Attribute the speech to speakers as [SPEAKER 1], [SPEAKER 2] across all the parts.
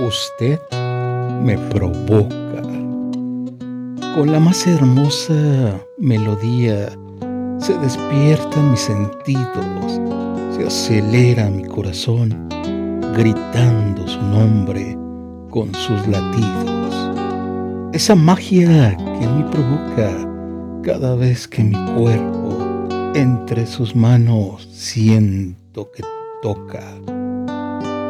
[SPEAKER 1] Usted me provoca. Con la más hermosa melodía se despiertan mis sentidos, se acelera mi corazón, gritando su nombre con sus latidos. Esa magia que mí provoca cada vez que mi cuerpo entre sus manos siento que toca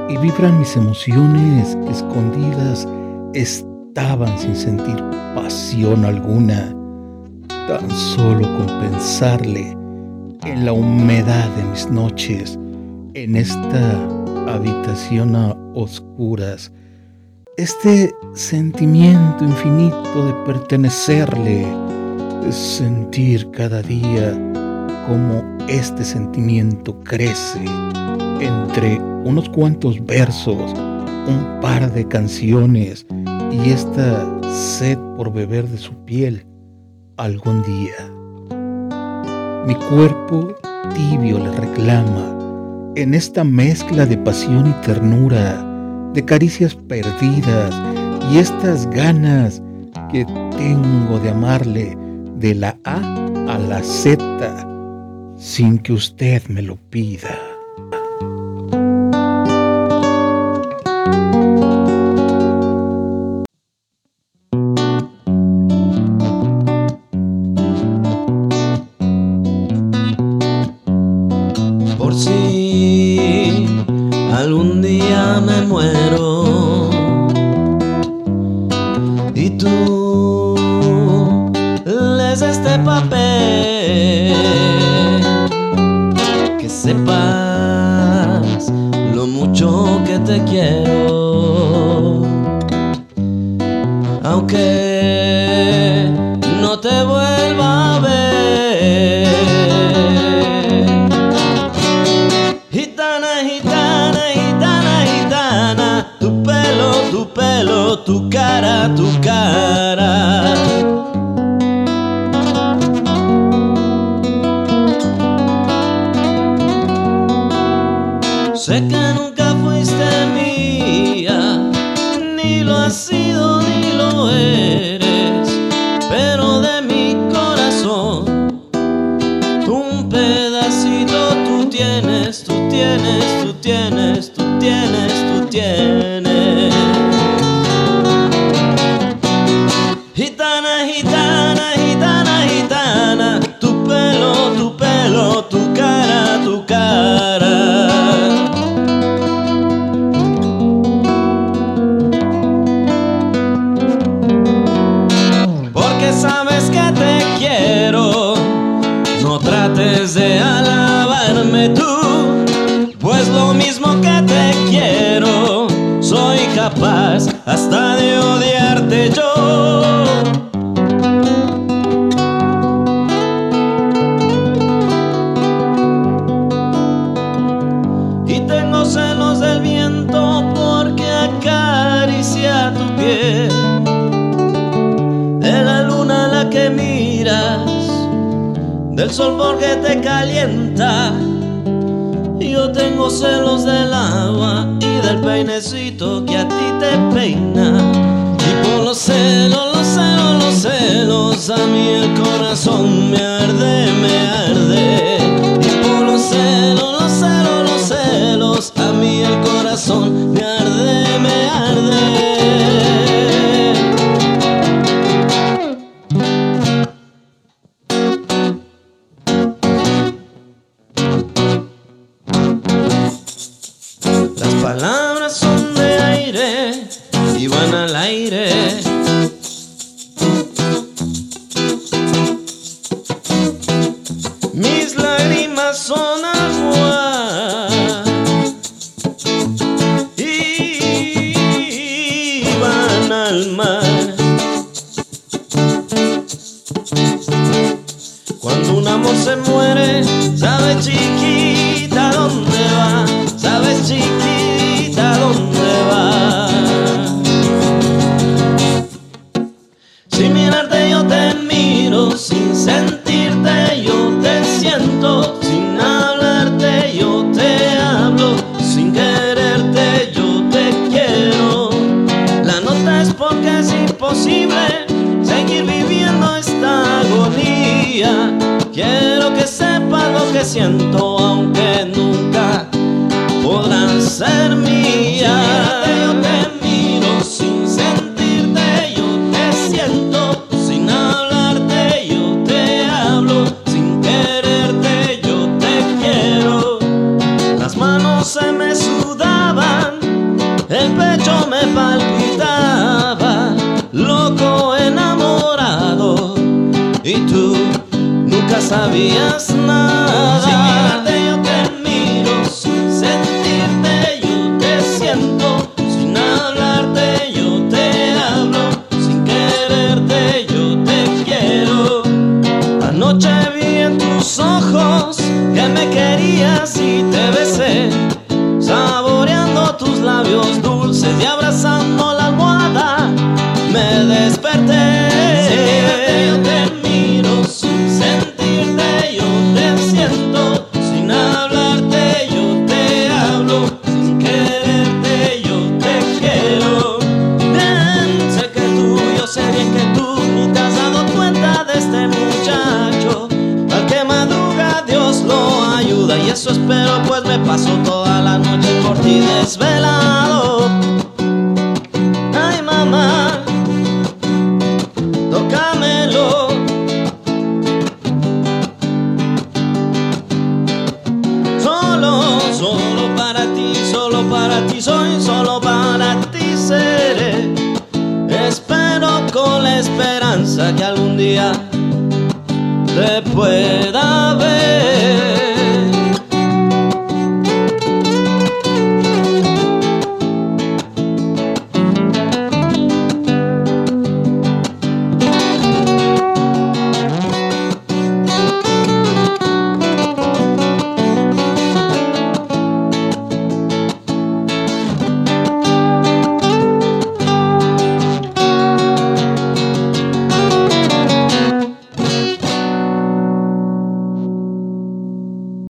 [SPEAKER 1] y vibran mis emociones escondidas estaban sin sentir pasión alguna, tan solo con pensarle en la humedad de mis noches, en esta habitación a oscuras, este sentimiento infinito de pertenecerle, de sentir cada día cómo este sentimiento crece entre unos cuantos versos, un par de canciones y esta sed por beber de su piel algún día. Mi cuerpo tibio le reclama en esta mezcla de pasión y ternura, de caricias perdidas y estas ganas que tengo de amarle de la A a la Z sin que usted me lo pida.
[SPEAKER 2] Lees este papel, que sepas lo mucho que te quiero, aunque no te vuelva a ver. Gitana, gitana, gitana, gitana, tu pelo, tu pelo, tu cara, tu cara. away. Hasta de odiarte yo. Y tengo celos del viento porque acaricia tu piel de la luna a la que miras, del sol porque te calienta. Yo tengo celos del agua peinecito que a ti te peina. Y por los celos, los celos, los celos, a mí el corazón me arde, me arde. Y por los celos, los celos, los celos, a mí el corazón me arde, me arde. Las palabras y van al aire. Mis lágrimas son agua y van al mar. Cuando un amor se muere, sabes chiquita Siento, Aunque nunca podrá ser mía, yo te miro sin sentirte, yo te siento, sin hablarte, yo te hablo, sin quererte, yo te quiero, las manos se me sudaban, el pecho me palpitaba, loco enamorado, y tú sabías nada. espero, pues me paso toda la noche por ti desvelado. Ay, mamá, tócamelo. Solo, solo para ti, solo para ti soy, solo para ti seré. Espero con la esperanza que algún día te pueda ver.